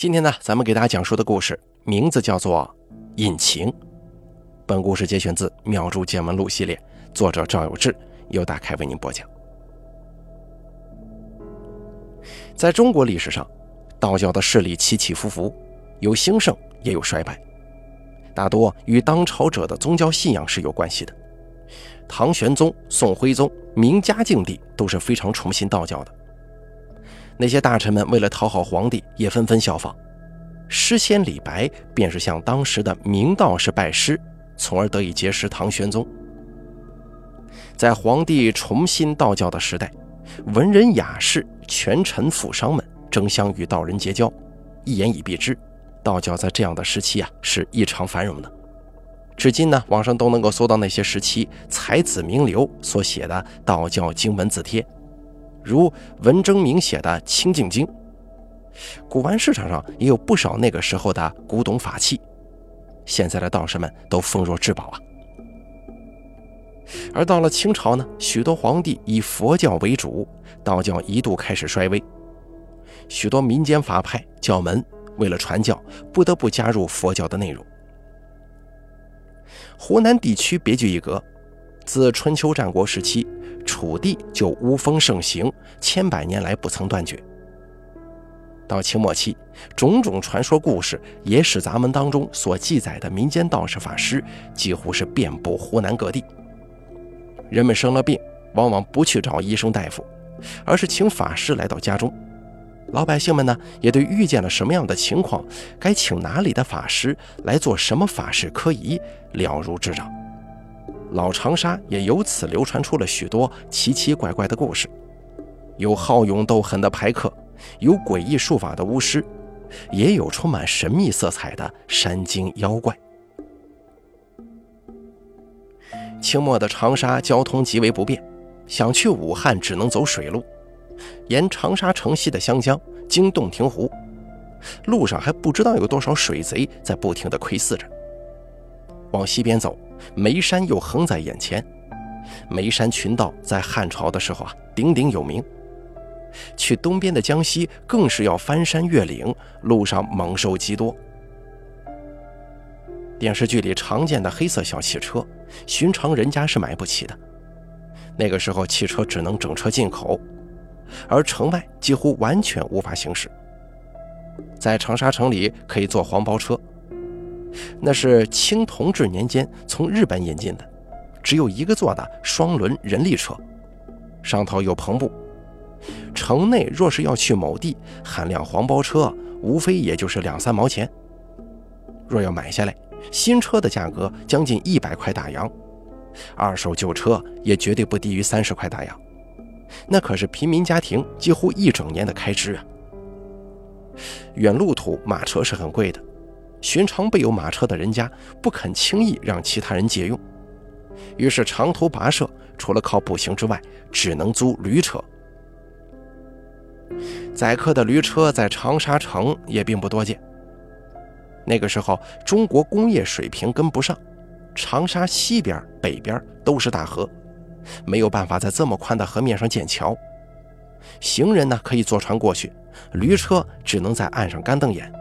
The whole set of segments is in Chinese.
今天呢，咱们给大家讲述的故事名字叫做《隐情》。本故事节选自《妙珠见闻录》系列，作者赵有志，由大开为您播讲。在中国历史上，道教的势力起起伏伏，有兴盛也有衰败，大多与当朝者的宗教信仰是有关系的。唐玄宗、宋徽宗、明嘉靖帝都是非常崇信道教的。那些大臣们为了讨好皇帝，也纷纷效仿。诗仙李白便是向当时的明道士拜师，从而得以结识唐玄宗。在皇帝崇信道教的时代，文人雅士、权臣富商们争相与道人结交，一言以蔽之，道教在这样的时期啊是异常繁荣的。至今呢，网上都能够搜到那些时期才子名流所写的道教经文字帖。如文征明写的《清净经》，古玩市场上也有不少那个时候的古董法器，现在的道士们都奉若至宝啊。而到了清朝呢，许多皇帝以佛教为主，道教一度开始衰微，许多民间法派教门为了传教，不得不加入佛教的内容。湖南地区别具一格，自春秋战国时期。楚地就巫风盛行，千百年来不曾断绝。到清末期，种种传说故事、也使咱们当中所记载的民间道士法师，几乎是遍布湖南各地。人们生了病，往往不去找医生大夫，而是请法师来到家中。老百姓们呢，也对遇见了什么样的情况，该请哪里的法师来做什么法事科仪，了如指掌。老长沙也由此流传出了许多奇奇怪怪的故事，有好勇斗狠的牌客，有诡异术法的巫师，也有充满神秘色彩的山精妖怪。清末的长沙交通极为不便，想去武汉只能走水路，沿长沙城西的湘江经洞庭湖，路上还不知道有多少水贼在不停地窥伺着。往西边走。眉山又横在眼前，眉山群盗在汉朝的时候啊鼎鼎有名。去东边的江西更是要翻山越岭，路上猛兽极多。电视剧里常见的黑色小汽车，寻常人家是买不起的。那个时候汽车只能整车进口，而城外几乎完全无法行驶。在长沙城里可以坐黄包车。那是清同治年间从日本引进的，只有一个座的双轮人力车，上头有篷布。城内若是要去某地，喊辆黄包车，无非也就是两三毛钱。若要买下来，新车的价格将近一百块大洋，二手旧车也绝对不低于三十块大洋。那可是平民家庭几乎一整年的开支啊！远路途马车是很贵的。寻常备有马车的人家不肯轻易让其他人借用，于是长途跋涉除了靠步行之外，只能租驴车。载客的驴车在长沙城也并不多见。那个时候，中国工业水平跟不上，长沙西边、北边都是大河，没有办法在这么宽的河面上建桥。行人呢可以坐船过去，驴车只能在岸上干瞪眼。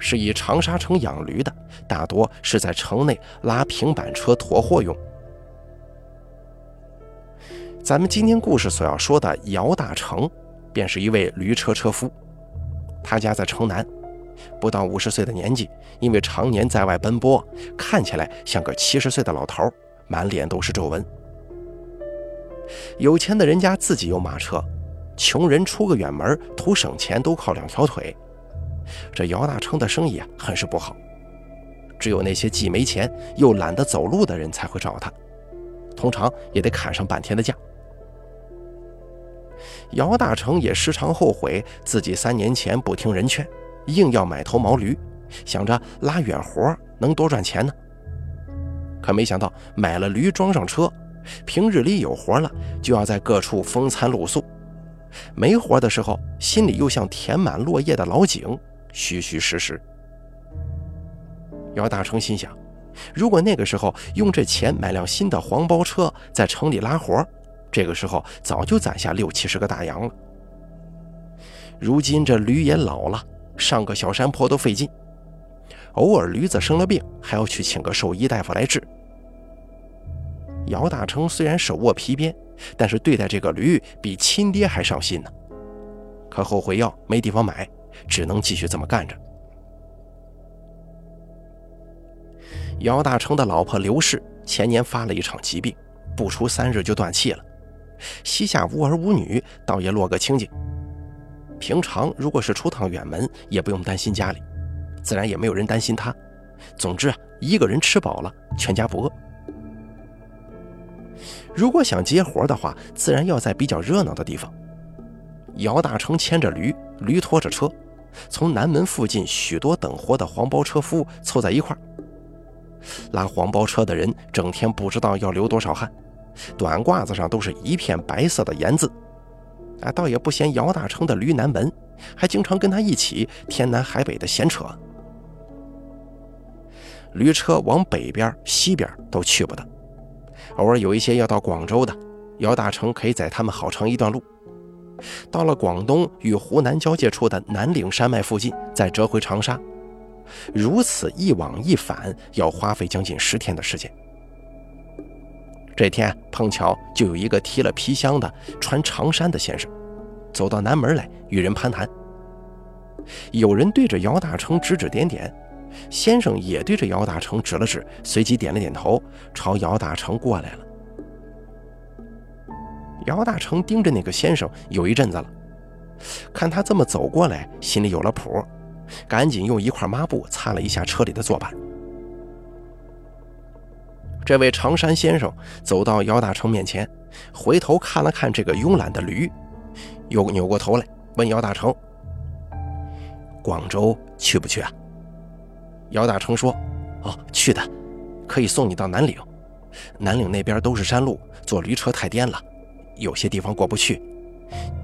是以长沙城养驴的，大多是在城内拉平板车驮货用。咱们今天故事所要说的姚大成，便是一位驴车车夫。他家在城南，不到五十岁的年纪，因为常年在外奔波，看起来像个七十岁的老头，满脸都是皱纹。有钱的人家自己有马车，穷人出个远门图省钱，都靠两条腿。这姚大成的生意啊，很是不好。只有那些既没钱又懒得走路的人才会找他，通常也得砍上半天的价。姚大成也时常后悔自己三年前不听人劝，硬要买头毛驴，想着拉远活能多赚钱呢。可没想到买了驴装上车，平日里有活了就要在各处风餐露宿，没活的时候心里又像填满落叶的老井。虚虚实实。姚大成心想，如果那个时候用这钱买辆新的黄包车，在城里拉活，这个时候早就攒下六七十个大洋了。如今这驴也老了，上个小山坡都费劲。偶尔驴子生了病，还要去请个兽医大夫来治。姚大成虽然手握皮鞭，但是对待这个驴比亲爹还上心呢。可后悔药没地方买，只能继续这么干着。姚大成的老婆刘氏前年发了一场疾病，不出三日就断气了。膝下无儿无女，倒也落个清静。平常如果是出趟远门，也不用担心家里，自然也没有人担心他。总之啊，一个人吃饱了，全家不饿。如果想接活的话，自然要在比较热闹的地方。姚大成牵着驴，驴拖着车，从南门附近许多等活的黄包车夫凑在一块儿。拉黄包车的人整天不知道要流多少汗，短褂子上都是一片白色的盐渍。啊，倒也不嫌姚大成的驴难闻，还经常跟他一起天南海北的闲扯。驴车往北边、西边都去不得。偶尔有一些要到广州的，姚大成可以载他们好长一段路。到了广东与湖南交界处的南岭山脉附近，再折回长沙，如此一往一返，要花费将近十天的时间。这天碰巧就有一个提了皮箱的穿长衫的先生，走到南门来与人攀谈。有人对着姚大成指指点点。先生也对着姚大成指了指，随即点了点头，朝姚大成过来了。姚大成盯着那个先生有一阵子了，看他这么走过来，心里有了谱，赶紧用一块抹布擦了一下车里的坐板。这位长衫先生走到姚大成面前，回头看了看这个慵懒的驴，又扭过头来问姚大成：“广州去不去啊？”姚大成说：“哦，去的，可以送你到南岭。南岭那边都是山路，坐驴车太颠了，有些地方过不去。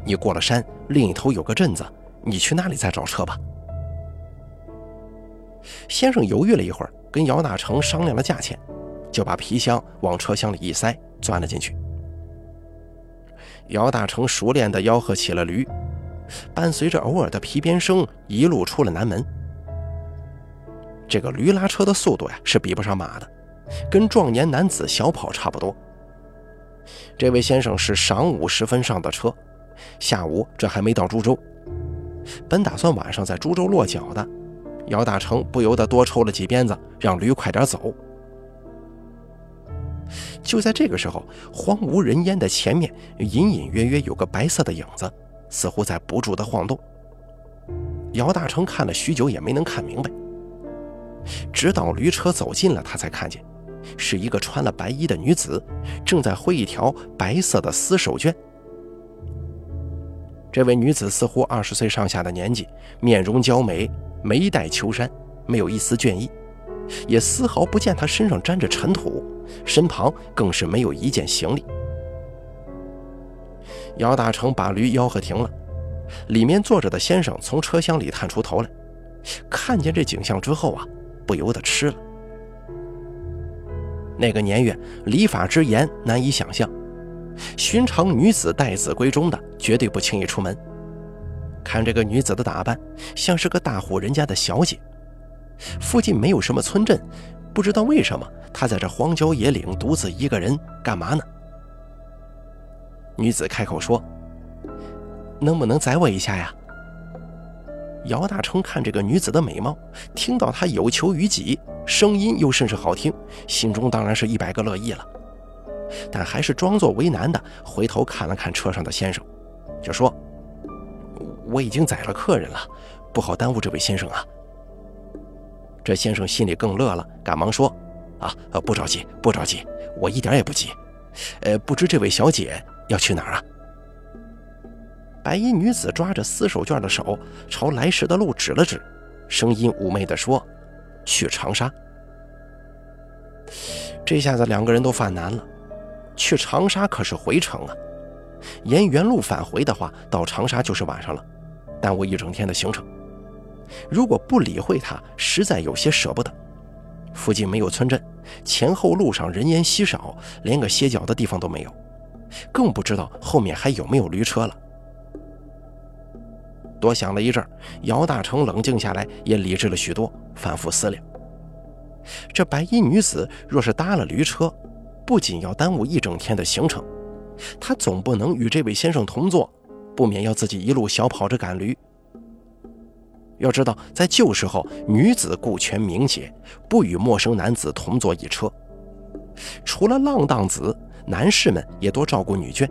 你过了山，另一头有个镇子，你去那里再找车吧。”先生犹豫了一会儿，跟姚大成商量了价钱，就把皮箱往车厢里一塞，钻了进去。姚大成熟练地吆喝起了驴，伴随着偶尔的皮鞭声，一路出了南门。这个驴拉车的速度呀，是比不上马的，跟壮年男子小跑差不多。这位先生是晌午时分上的车，下午这还没到株洲，本打算晚上在株洲落脚的。姚大成不由得多抽了几鞭子，让驴快点走。就在这个时候，荒无人烟的前面，隐隐约约有个白色的影子，似乎在不住的晃动。姚大成看了许久，也没能看明白。直到驴车走近了，他才看见，是一个穿了白衣的女子，正在挥一条白色的丝手绢。这位女子似乎二十岁上下的年纪，面容娇美，眉黛秋山，没有一丝倦意，也丝毫不见她身上沾着尘土，身旁更是没有一件行李。姚大成把驴吆喝停了，里面坐着的先生从车厢里探出头来，看见这景象之后啊。不由得吃了。那个年月，礼法之严难以想象。寻常女子待字闺中的，绝对不轻易出门。看这个女子的打扮，像是个大户人家的小姐。附近没有什么村镇，不知道为什么她在这荒郊野岭独自一个人干嘛呢？女子开口说：“能不能载我一下呀？”姚大成看这个女子的美貌，听到她有求于己，声音又甚是好听，心中当然是一百个乐意了。但还是装作为难的回头看了看车上的先生，就说：“我已经载了客人了，不好耽误这位先生啊。”这先生心里更乐了，赶忙说：“啊，不着急，不着急，我一点也不急。呃，不知这位小姐要去哪儿啊？”白衣女子抓着撕手绢的手朝来时的路指了指，声音妩媚地说：“去长沙。”这下子两个人都犯难了。去长沙可是回程啊，沿原路返回的话，到长沙就是晚上了，耽误一整天的行程。如果不理会他，实在有些舍不得。附近没有村镇，前后路上人烟稀少，连个歇脚的地方都没有，更不知道后面还有没有驴车了。多想了一阵，姚大成冷静下来，也理智了许多，反复思量：这白衣女子若是搭了驴车，不仅要耽误一整天的行程，她总不能与这位先生同坐，不免要自己一路小跑着赶驴。要知道，在旧时候，女子顾全名节，不与陌生男子同坐一车。除了浪荡子，男士们也多照顾女眷。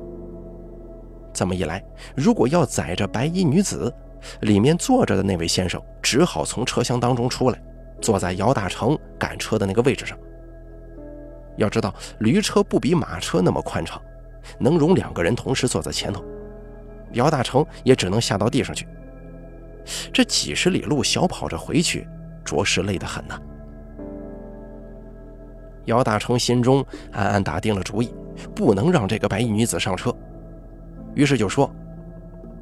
这么一来，如果要载着白衣女子，里面坐着的那位先生只好从车厢当中出来，坐在姚大成赶车的那个位置上。要知道，驴车不比马车那么宽敞，能容两个人同时坐在前头。姚大成也只能下到地上去。这几十里路小跑着回去，着实累得很呐。姚大成心中暗暗打定了主意，不能让这个白衣女子上车。于是就说：“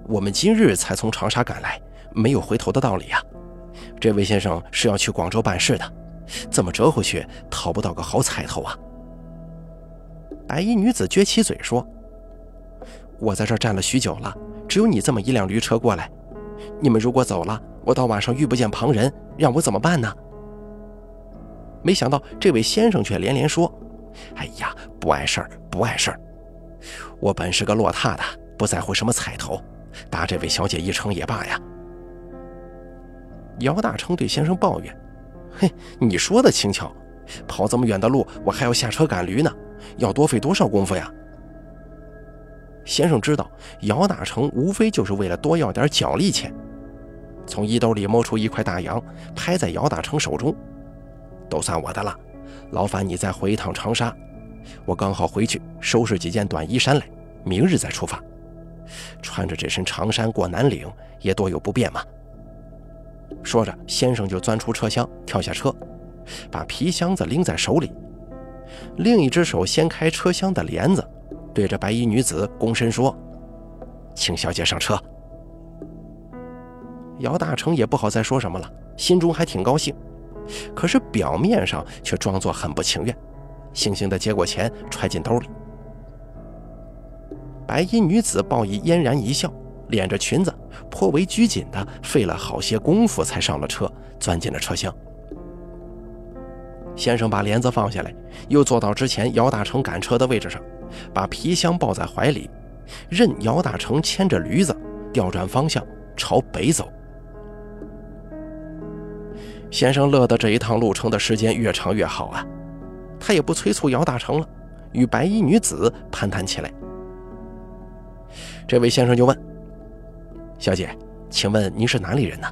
我们今日才从长沙赶来，没有回头的道理呀。这位先生是要去广州办事的，怎么折回去讨不到个好彩头啊？”白衣女子撅起嘴说：“我在这儿站了许久了，只有你这么一辆驴车过来。你们如果走了，我到晚上遇不见旁人，让我怎么办呢？”没想到这位先生却连连说：“哎呀，不碍事儿，不碍事儿，我本是个落拓的。”不在乎什么彩头，搭这位小姐一程也罢呀。姚大成对先生抱怨：“嘿，你说的轻巧，跑这么远的路，我还要下车赶驴呢，要多费多少功夫呀？”先生知道姚大成无非就是为了多要点脚力钱，从衣兜里摸出一块大洋，拍在姚大成手中：“都算我的了，劳烦你再回一趟长沙，我刚好回去收拾几件短衣衫来，明日再出发。”穿着这身长衫过南岭，也多有不便嘛。说着，先生就钻出车厢，跳下车，把皮箱子拎在手里，另一只手掀开车厢的帘子，对着白衣女子躬身说：“请小姐上车。”姚大成也不好再说什么了，心中还挺高兴，可是表面上却装作很不情愿，悻悻地接过钱，揣进兜里。白衣女子报以嫣然一笑，敛着裙子，颇为拘谨的费了好些功夫才上了车，钻进了车厢。先生把帘子放下来，又坐到之前姚大成赶车的位置上，把皮箱抱在怀里，任姚大成牵着驴子调转方向朝北走。先生乐得这一趟路程的时间越长越好啊，他也不催促姚大成了，与白衣女子攀谈起来。这位先生就问：“小姐，请问您是哪里人呢？”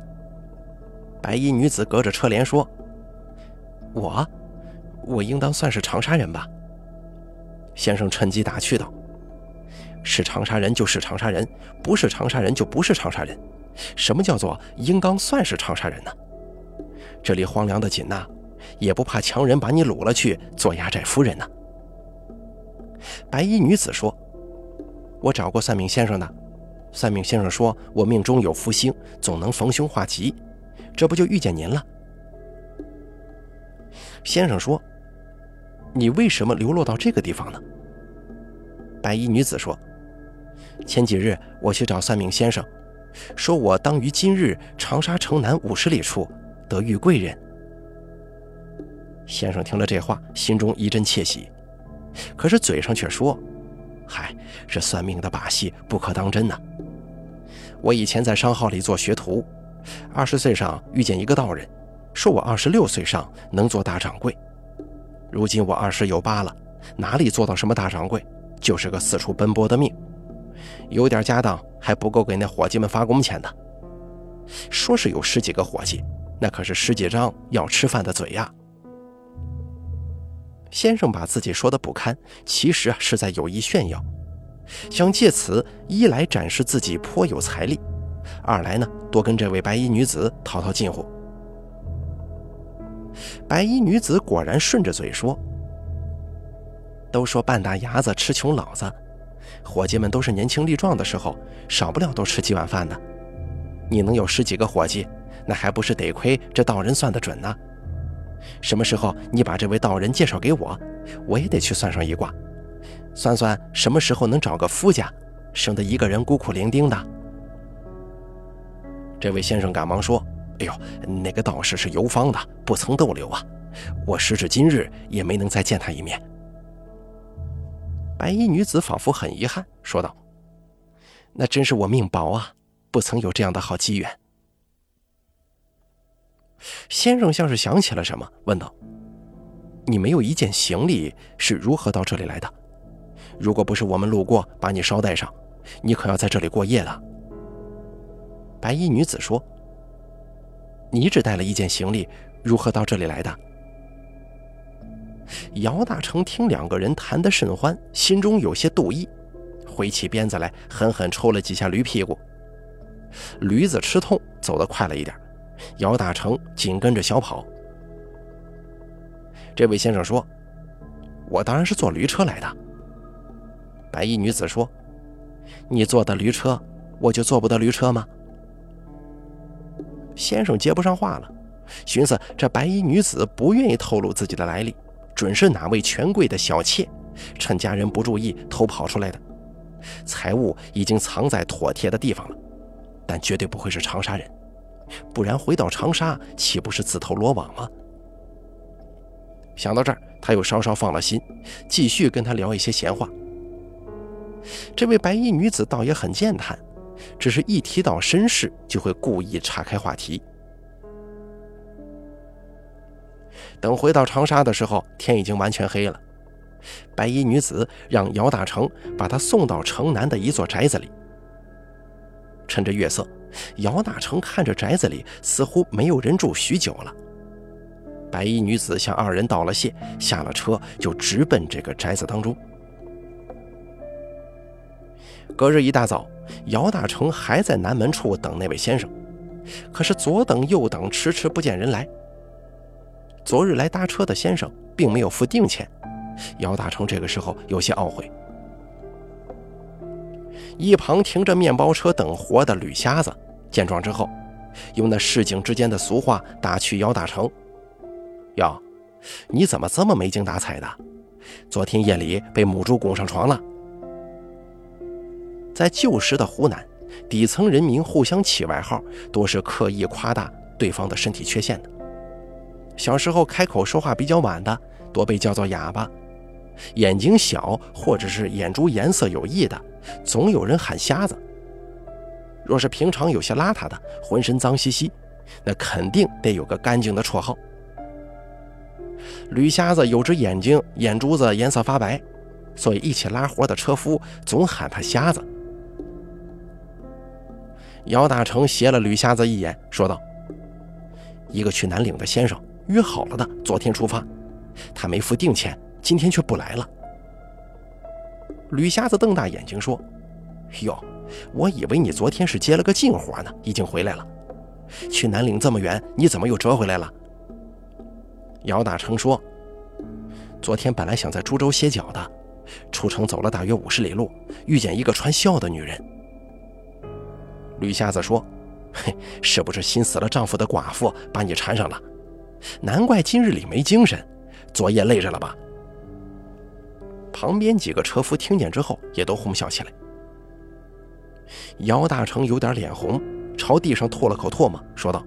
白衣女子隔着车帘说：“我，我应当算是长沙人吧。”先生趁机打趣道：“是长沙人就是长沙人，不是长沙人就不是长沙人。什么叫做应当算是长沙人呢？这里荒凉的紧呐，也不怕强人把你掳了去做压寨夫人呢。”白衣女子说。我找过算命先生的，算命先生说我命中有福星，总能逢凶化吉，这不就遇见您了？先生说：“你为什么流落到这个地方呢？”白衣女子说：“前几日我去找算命先生，说我当于今日长沙城南五十里处得遇贵人。”先生听了这话，心中一阵窃喜，可是嘴上却说。嗨，这算命的把戏不可当真呐！我以前在商号里做学徒，二十岁上遇见一个道人，说我二十六岁上能做大掌柜。如今我二十有八了，哪里做到什么大掌柜，就是个四处奔波的命。有点家当还不够给那伙计们发工钱的。说是有十几个伙计，那可是十几张要吃饭的嘴呀。先生把自己说的不堪，其实啊是在有意炫耀，想借此一来展示自己颇有财力，二来呢多跟这位白衣女子套套近乎。白衣女子果然顺着嘴说：“都说半大牙子吃穷老子，伙计们都是年轻力壮的时候，少不了都吃几碗饭的。你能有十几个伙计，那还不是得亏这道人算得准呢？”什么时候你把这位道人介绍给我，我也得去算上一卦，算算什么时候能找个夫家，省得一个人孤苦伶仃的。这位先生赶忙说：“哎呦，那个道士是游方的，不曾逗留啊，我时至今日也没能再见他一面。”白衣女子仿佛很遗憾，说道：“那真是我命薄啊，不曾有这样的好机缘。”先生像是想起了什么，问道：“你没有一件行李是如何到这里来的？如果不是我们路过把你捎带上，你可要在这里过夜的。”白衣女子说：“你只带了一件行李，如何到这里来的？”姚大成听两个人谈得甚欢，心中有些妒意，挥起鞭子来，狠狠抽了几下驴屁股。驴子吃痛，走得快了一点。姚大成紧跟着小跑。这位先生说：“我当然是坐驴车来的。”白衣女子说：“你坐的驴车，我就坐不得驴车吗？”先生接不上话了，寻思这白衣女子不愿意透露自己的来历，准是哪位权贵的小妾，趁家人不注意偷跑出来的。财物已经藏在妥帖的地方了，但绝对不会是长沙人。不然回到长沙，岂不是自投罗网吗？想到这儿，他又稍稍放了心，继续跟他聊一些闲话。这位白衣女子倒也很健谈，只是一提到身世，就会故意岔开话题。等回到长沙的时候，天已经完全黑了。白衣女子让姚大成把她送到城南的一座宅子里，趁着月色。姚大成看着宅子里似乎没有人住许久了，白衣女子向二人道了谢，下了车就直奔这个宅子当中。隔日一大早，姚大成还在南门处等那位先生，可是左等右等，迟迟不见人来。昨日来搭车的先生并没有付定钱，姚大成这个时候有些懊悔。一旁停着面包车等活的吕瞎子见状之后，用那市井之间的俗话打趣姚大成：“哟，你怎么这么没精打采的？昨天夜里被母猪拱上床了。”在旧时的湖南，底层人民互相起外号，多是刻意夸大对方的身体缺陷的。小时候开口说话比较晚的，多被叫做哑巴；眼睛小或者是眼珠颜色有异的。总有人喊瞎子。若是平常有些邋遢的，浑身脏兮兮，那肯定得有个干净的绰号。吕瞎子有只眼睛，眼珠子颜色发白，所以一起拉活的车夫总喊他瞎子。姚大成斜了吕瞎子一眼，说道：“一个去南岭的先生约好了的，昨天出发，他没付定钱，今天却不来了。”吕瞎子瞪大眼睛说：“哟，我以为你昨天是接了个近活呢，已经回来了。去南岭这么远，你怎么又折回来了？”姚大成说：“昨天本来想在株洲歇脚的，出城走了大约五十里路，遇见一个穿孝的女人。”吕瞎子说：“嘿，是不是心死了丈夫的寡妇把你缠上了？难怪今日里没精神，昨夜累着了吧？”旁边几个车夫听见之后，也都哄笑起来。姚大成有点脸红，朝地上吐了口唾沫，说道：“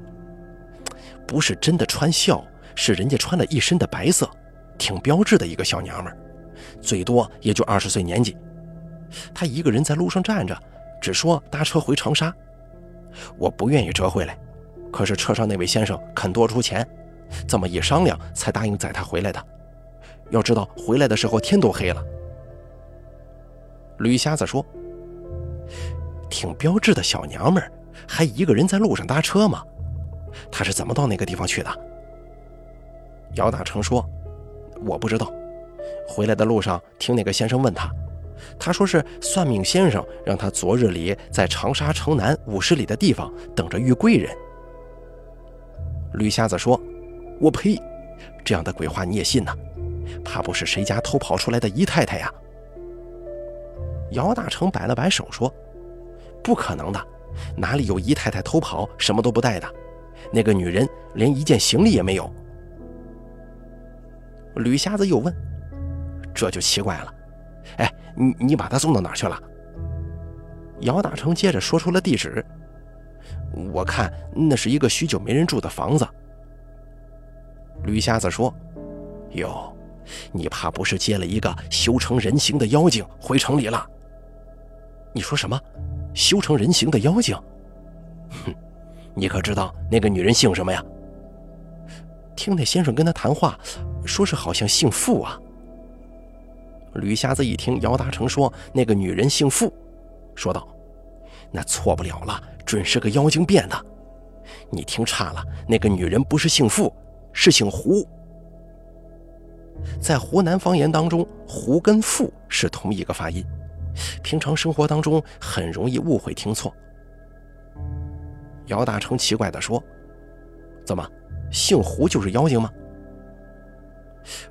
不是真的穿孝，是人家穿了一身的白色，挺标致的一个小娘们儿，最多也就二十岁年纪。她一个人在路上站着，只说搭车回长沙。我不愿意折回来，可是车上那位先生肯多出钱，这么一商量，才答应载她回来的。”要知道，回来的时候天都黑了。吕瞎子说：“挺标致的小娘们儿，还一个人在路上搭车吗？她是怎么到那个地方去的？”姚大成说：“我不知道。回来的路上听那个先生问他，他说是算命先生让他昨日里在长沙城南五十里的地方等着遇贵人。”吕瞎子说：“我呸！这样的鬼话你也信呢？”怕不是谁家偷跑出来的姨太太呀？姚大成摆了摆手说：“不可能的，哪里有姨太太偷跑什么都不带的？那个女人连一件行李也没有。”吕瞎子又问：“这就奇怪了，哎，你你把她送到哪儿去了？”姚大成接着说出了地址：“我看那是一个许久没人住的房子。吕瞎子说：“哟，你怕不是接了一个修成人形的妖精回城里了？”你说什么？修成人形的妖精？哼，你可知道那个女人姓什么呀？听那先生跟他谈话，说是好像姓傅啊。吕瞎子一听姚大成说那个女人姓傅，说道：“那错不了了，准是个妖精变的。你听差了，那个女人不是姓傅，是姓胡。在湖南方言当中，胡跟傅是同一个发音，平常生活当中很容易误会听错。”姚大成奇怪地说：“怎么，姓胡就是妖精吗？”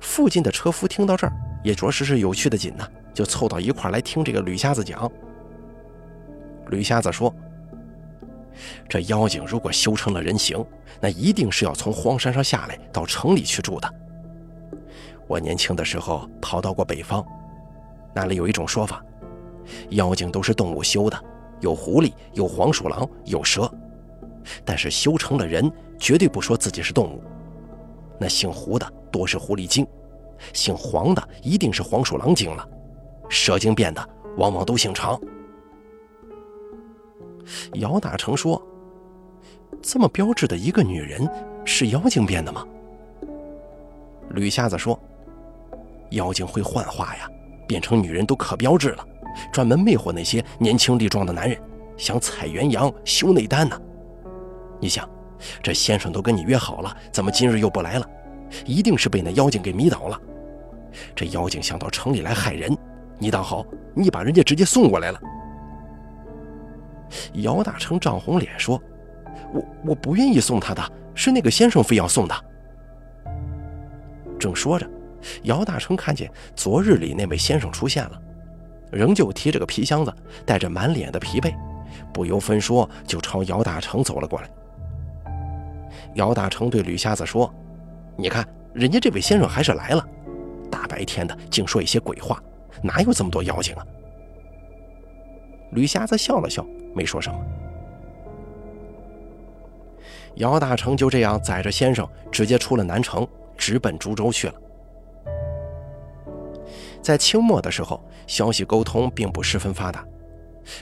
附近的车夫听到这儿。也着实是有趣的紧呐，就凑到一块来听这个吕瞎子讲。吕瞎子说：“这妖精如果修成了人形，那一定是要从荒山上下来到城里去住的。我年轻的时候逃到过北方，那里有一种说法，妖精都是动物修的，有狐狸，有黄鼠狼，有蛇，但是修成了人，绝对不说自己是动物。那姓胡的多是狐狸精。”姓黄的一定是黄鼠狼精了，蛇精变的往往都姓常。姚大成说：“这么标致的一个女人，是妖精变的吗？”吕瞎子说：“妖精会幻化呀，变成女人都可标致了，专门魅惑那些年轻力壮的男人，想采元阳修内丹呢。你想，这先生都跟你约好了，怎么今日又不来了？一定是被那妖精给迷倒了。”这妖精想到城里来害人，你倒好，你把人家直接送过来了。姚大成涨红脸说：“我我不愿意送他的，是那个先生非要送的。”正说着，姚大成看见昨日里那位先生出现了，仍旧提着个皮箱子，带着满脸的疲惫，不由分说就朝姚大成走了过来。姚大成对吕瞎子说：“你看，人家这位先生还是来了。”大白天的，净说一些鬼话，哪有这么多妖精啊？吕瞎子笑了笑，没说什么。姚大成就这样载着先生，直接出了南城，直奔株洲去了。在清末的时候，消息沟通并不十分发达，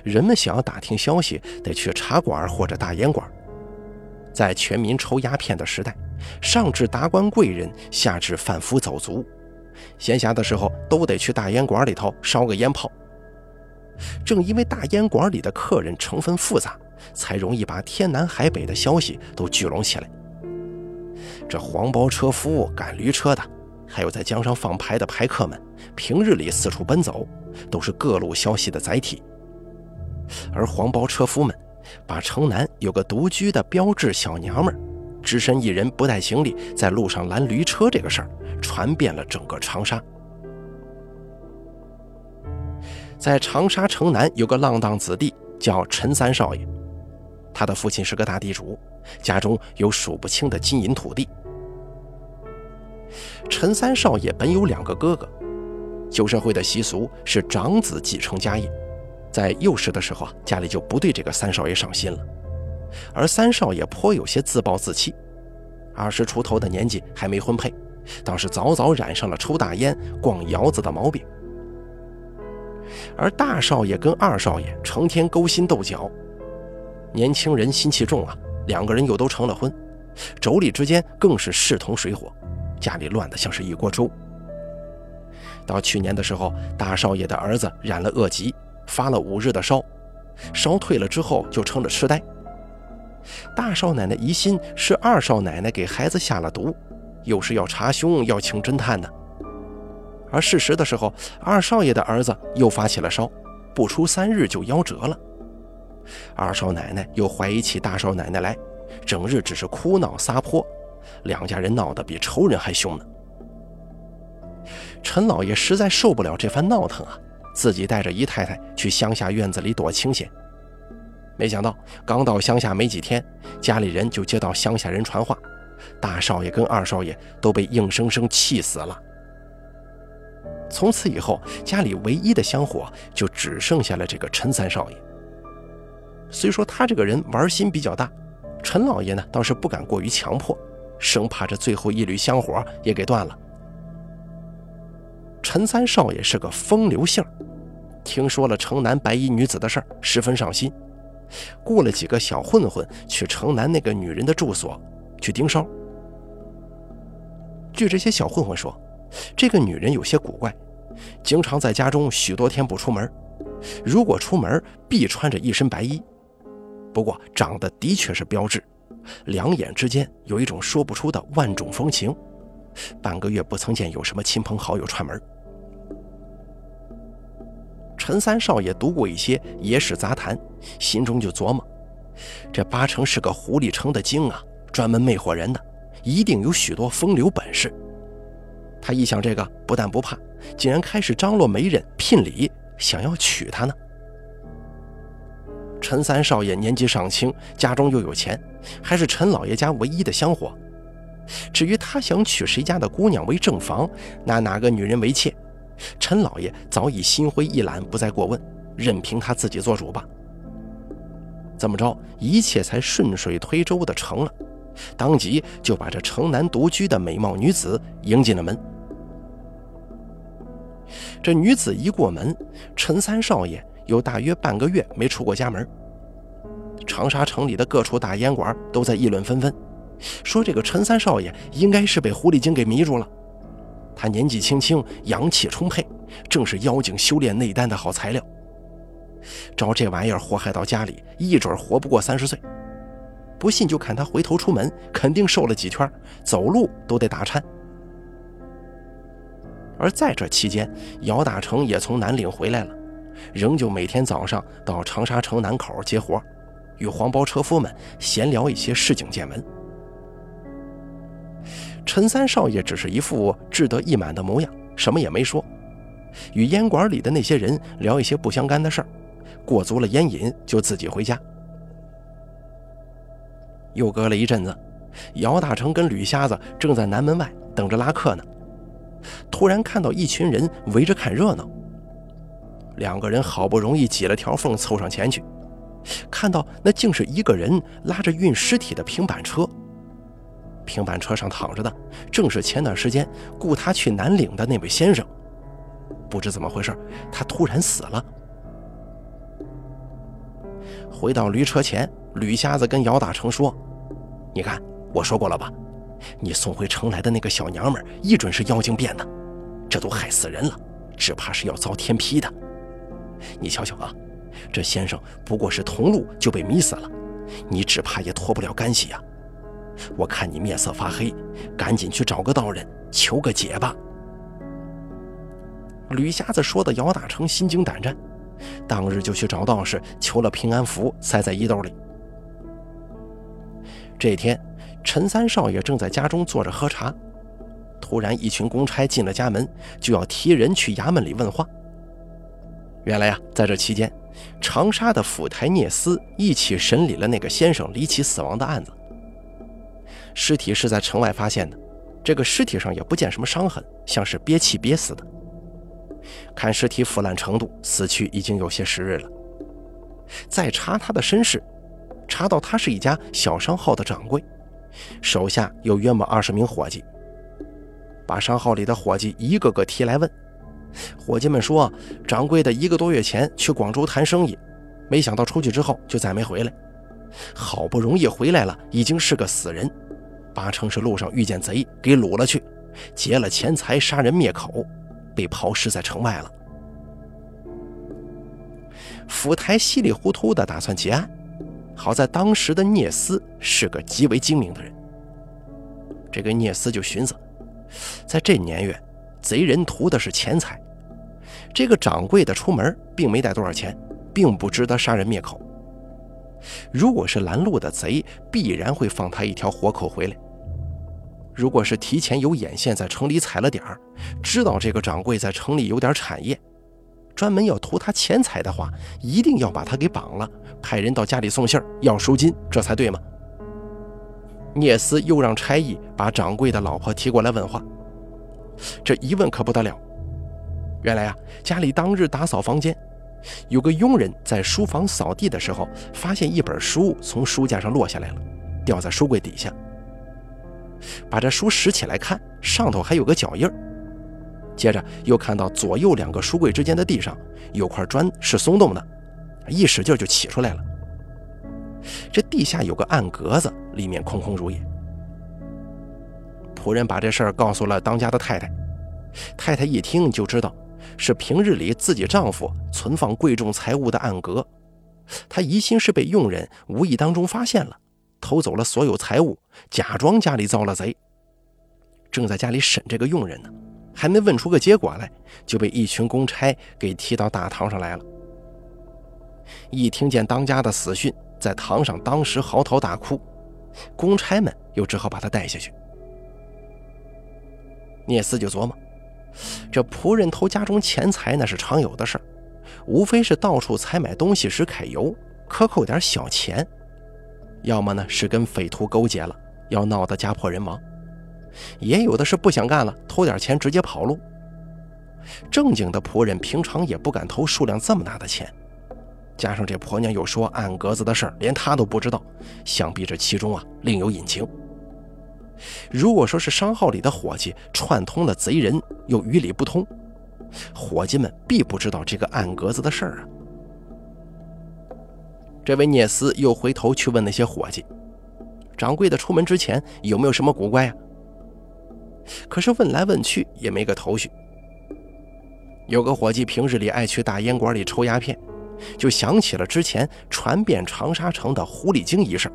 人们想要打听消息，得去茶馆或者大烟馆。在全民抽鸦片的时代，上至达官贵人，下至贩夫走卒。闲暇的时候都得去大烟馆里头烧个烟炮。正因为大烟馆里的客人成分复杂，才容易把天南海北的消息都聚拢起来。这黄包车夫、赶驴车的，还有在江上放牌的牌客们，平日里四处奔走，都是各路消息的载体。而黄包车夫们，把城南有个独居的标致小娘们。只身一人不带行李，在路上拦驴车这个事儿，传遍了整个长沙。在长沙城南有个浪荡子弟，叫陈三少爷，他的父亲是个大地主，家中有数不清的金银土地。陈三少爷本有两个哥哥，旧社会的习俗是长子继承家业，在幼时的时候啊，家里就不对这个三少爷上心了。而三少爷颇有些自暴自弃，二十出头的年纪还没婚配，倒是早早染上了抽大烟、逛窑子的毛病。而大少爷跟二少爷成天勾心斗角，年轻人心气重啊，两个人又都成了婚，妯娌之间更是势同水火，家里乱得像是一锅粥。到去年的时候，大少爷的儿子染了恶疾，发了五日的烧，烧退了之后就成了痴呆。大少奶奶疑心是二少奶奶给孩子下了毒，又是要查凶，要请侦探的。而事实的时候，二少爷的儿子又发起了烧，不出三日就夭折了。二少奶奶又怀疑起大少奶奶来，整日只是哭闹撒泼，两家人闹得比仇人还凶呢。陈老爷实在受不了这番闹腾啊，自己带着姨太太去乡下院子里躲清闲。没想到刚到乡下没几天，家里人就接到乡下人传话，大少爷跟二少爷都被硬生生气死了。从此以后，家里唯一的香火就只剩下了这个陈三少爷。虽说他这个人玩心比较大，陈老爷呢倒是不敢过于强迫，生怕这最后一缕香火也给断了。陈三少爷是个风流性听说了城南白衣女子的事儿，十分上心，雇了几个小混混去城南那个女人的住所去盯梢。据这些小混混说，这个女人有些古怪，经常在家中许多天不出门，如果出门必穿着一身白衣。不过长得的确是标致，两眼之间有一种说不出的万种风情。半个月不曾见有什么亲朋好友串门。陈三少爷读过一些野史杂谈，心中就琢磨：这八成是个狐狸城的精啊，专门魅惑人的，一定有许多风流本事。他一想这个，不但不怕，竟然开始张罗媒人聘礼，想要娶她呢。陈三少爷年纪尚轻，家中又有钱，还是陈老爷家唯一的香火。至于他想娶谁家的姑娘为正房，拿哪个女人为妾，陈老爷早已心灰意懒，不再过问，任凭他自己做主吧。这么着，一切才顺水推舟的成了，当即就把这城南独居的美貌女子迎进了门。这女子一过门，陈三少爷有大约半个月没出过家门，长沙城里的各处大烟馆都在议论纷纷。说这个陈三少爷应该是被狐狸精给迷住了。他年纪轻轻，阳气充沛，正是妖精修炼内丹的好材料。招这玩意儿祸害到家里，一准活不过三十岁。不信就看他回头出门，肯定瘦了几圈，走路都得打颤。而在这期间，姚大成也从南岭回来了，仍旧每天早上到长沙城南口接活，与黄包车夫们闲聊一些市井见闻。陈三少爷只是一副志得意满的模样，什么也没说，与烟馆里的那些人聊一些不相干的事儿，过足了烟瘾就自己回家。又隔了一阵子，姚大成跟吕瞎子正在南门外等着拉客呢，突然看到一群人围着看热闹。两个人好不容易挤了条缝凑上前去，看到那竟是一个人拉着运尸体的平板车。平板车上躺着的，正是前段时间雇他去南岭的那位先生。不知怎么回事，他突然死了。回到驴车前，吕瞎子跟姚大成说：“你看，我说过了吧？你送回城来的那个小娘们，一准是妖精变的。这都害死人了，只怕是要遭天批的。你瞧瞧啊，这先生不过是同路就被迷死了，你只怕也脱不了干系呀。”我看你面色发黑，赶紧去找个道人求个解吧。吕瞎子说的，姚大成心惊胆战，当日就去找道士求了平安符，塞在衣兜里。这天，陈三少爷正在家中坐着喝茶，突然一群公差进了家门，就要提人去衙门里问话。原来呀，在这期间，长沙的府台聂司一起审理了那个先生离奇死亡的案子。尸体是在城外发现的，这个尸体上也不见什么伤痕，像是憋气憋死的。看尸体腐烂程度，死去已经有些时日了。再查他的身世，查到他是一家小商号的掌柜，手下有约莫二十名伙计。把商号里的伙计一个个提来问，伙计们说，掌柜的一个多月前去广州谈生意，没想到出去之后就再没回来，好不容易回来了，已经是个死人。八成是路上遇见贼，给掳了去，劫了钱财，杀人灭口，被抛尸在城外了。府台稀里糊涂的打算结案，好在当时的聂斯是个极为精明的人。这个聂斯就寻思，在这年月，贼人图的是钱财，这个掌柜的出门并没带多少钱，并不值得杀人灭口。如果是拦路的贼，必然会放他一条活口回来。如果是提前有眼线，在城里踩了点儿，知道这个掌柜在城里有点产业，专门要图他钱财的话，一定要把他给绑了，派人到家里送信要赎金，这才对吗？聂斯又让差役把掌柜的老婆提过来问话。这一问可不得了，原来啊，家里当日打扫房间，有个佣人在书房扫地的时候，发现一本书从书架上落下来了，掉在书柜底下。把这书拾起来看，上头还有个脚印儿。接着又看到左右两个书柜之间的地上有块砖是松动的，一使劲就起出来了。这地下有个暗格子，里面空空如也。仆人把这事儿告诉了当家的太太，太太一听就知道是平日里自己丈夫存放贵重财物的暗格，她疑心是被佣人无意当中发现了，偷走了所有财物，假装家里遭了贼，正在家里审这个佣人呢，还没问出个结果来，就被一群公差给踢到大堂上来了。一听见当家的死讯，在堂上当时嚎啕大哭，公差们又只好把他带下去。聂斯就琢磨，这仆人偷家中钱财那是常有的事儿，无非是到处采买东西时揩油，克扣点小钱；要么呢是跟匪徒勾结了，要闹得家破人亡；也有的是不想干了，偷点钱直接跑路。正经的仆人平常也不敢偷数量这么大的钱，加上这婆娘又说暗格子的事儿连她都不知道，想必这其中啊另有隐情。如果说是商号里的伙计串通了贼人，又与理不通，伙计们必不知道这个暗格子的事儿啊。这位聂斯又回头去问那些伙计：“掌柜的出门之前有没有什么古怪啊？”可是问来问去也没个头绪。有个伙计平日里爱去大烟馆里抽鸦片，就想起了之前传遍长沙城的狐狸精一事，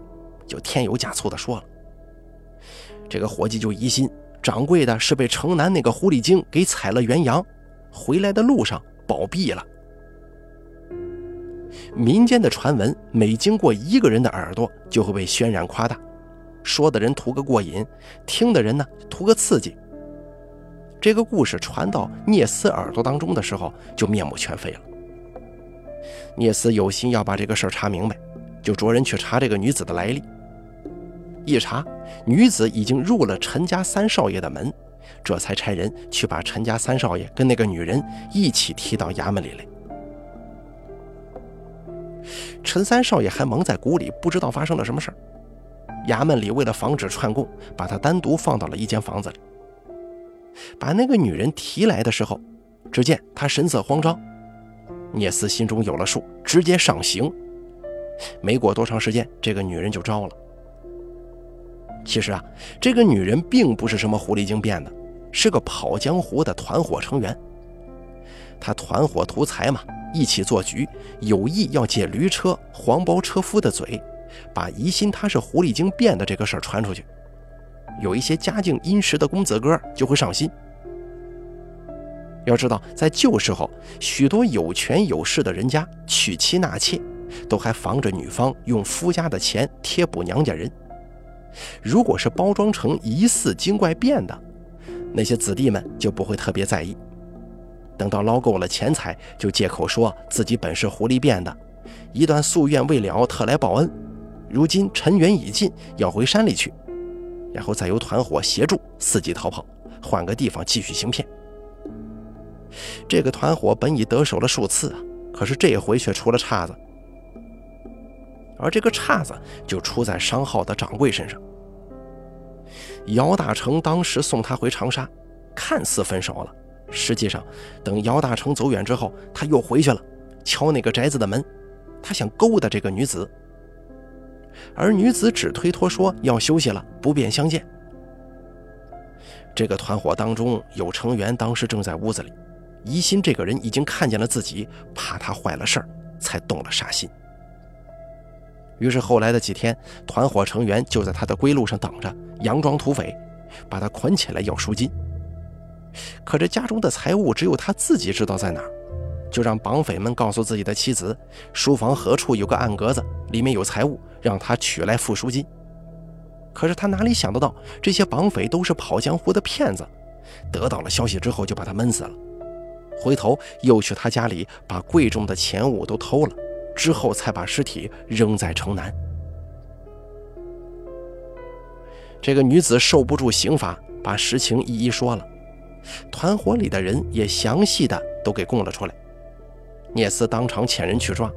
就添油加醋的说了。这个伙计就疑心掌柜的是被城南那个狐狸精给踩了元阳，回来的路上暴毙了。民间的传闻每经过一个人的耳朵，就会被渲染夸大，说的人图个过瘾，听的人呢图个刺激。这个故事传到聂斯耳朵当中的时候，就面目全非了。聂斯有心要把这个事儿查明白，就着人去查这个女子的来历。一查，女子已经入了陈家三少爷的门，这才差人去把陈家三少爷跟那个女人一起提到衙门里来。陈三少爷还蒙在鼓里，不知道发生了什么事儿。衙门里为了防止串供，把他单独放到了一间房子里。把那个女人提来的时候，只见她神色慌张。聂斯心中有了数，直接上刑。没过多长时间，这个女人就招了。其实啊，这个女人并不是什么狐狸精变的，是个跑江湖的团伙成员。她团伙图财嘛，一起做局，有意要借驴车黄包车夫的嘴，把疑心她是狐狸精变的这个事儿传出去。有一些家境殷实的公子哥就会上心。要知道，在旧时候，许多有权有势的人家娶妻纳妾，都还防着女方用夫家的钱贴补娘家人。如果是包装成疑似精怪变的，那些子弟们就不会特别在意。等到捞够了钱财，就借口说自己本是狐狸变的，一段夙愿未了，特来报恩。如今尘缘已尽，要回山里去，然后再由团伙协助伺机逃跑，换个地方继续行骗。这个团伙本已得手了数次啊，可是这回却出了岔子。而这个岔子就出在商号的掌柜身上。姚大成当时送他回长沙，看似分手了，实际上，等姚大成走远之后，他又回去了，敲那个宅子的门，他想勾搭这个女子。而女子只推脱说要休息了，不便相见。这个团伙当中有成员当时正在屋子里，疑心这个人已经看见了自己，怕他坏了事儿，才动了杀心。于是后来的几天，团伙成员就在他的归路上等着，佯装土匪，把他捆起来要赎金。可这家中的财物只有他自己知道在哪儿，就让绑匪们告诉自己的妻子，书房何处有个暗格子，里面有财物，让他取来付赎金。可是他哪里想得到，这些绑匪都是跑江湖的骗子，得到了消息之后就把他闷死了，回头又去他家里把贵重的钱物都偷了。之后才把尸体扔在城南。这个女子受不住刑罚，把实情一一说了，团伙里的人也详细的都给供了出来。聂斯当场遣人去抓，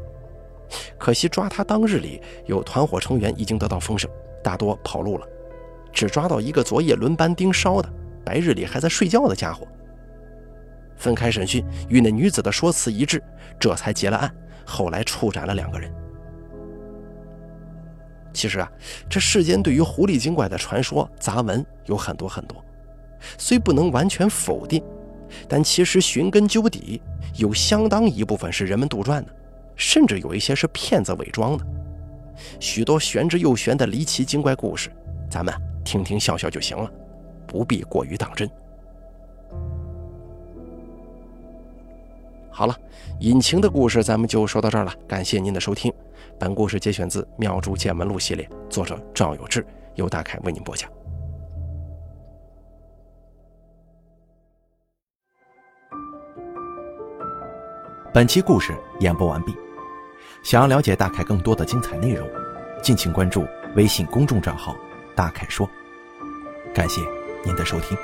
可惜抓他当日里有团伙成员已经得到风声，大多跑路了，只抓到一个昨夜轮班盯梢的，白日里还在睡觉的家伙。分开审讯，与那女子的说辞一致，这才结了案。后来处斩了两个人。其实啊，这世间对于狐狸精怪的传说杂文有很多很多，虽不能完全否定，但其实寻根究底，有相当一部分是人们杜撰的，甚至有一些是骗子伪装的。许多玄之又玄的离奇精怪故事，咱们听听笑笑就行了，不必过于当真。好了，隐情的故事咱们就说到这儿了。感谢您的收听，本故事节选自《妙珠见闻录》系列，作者赵有志，由大凯为您播讲。本期故事演播完毕。想要了解大凯更多的精彩内容，敬请关注微信公众账号“大凯说”。感谢您的收听。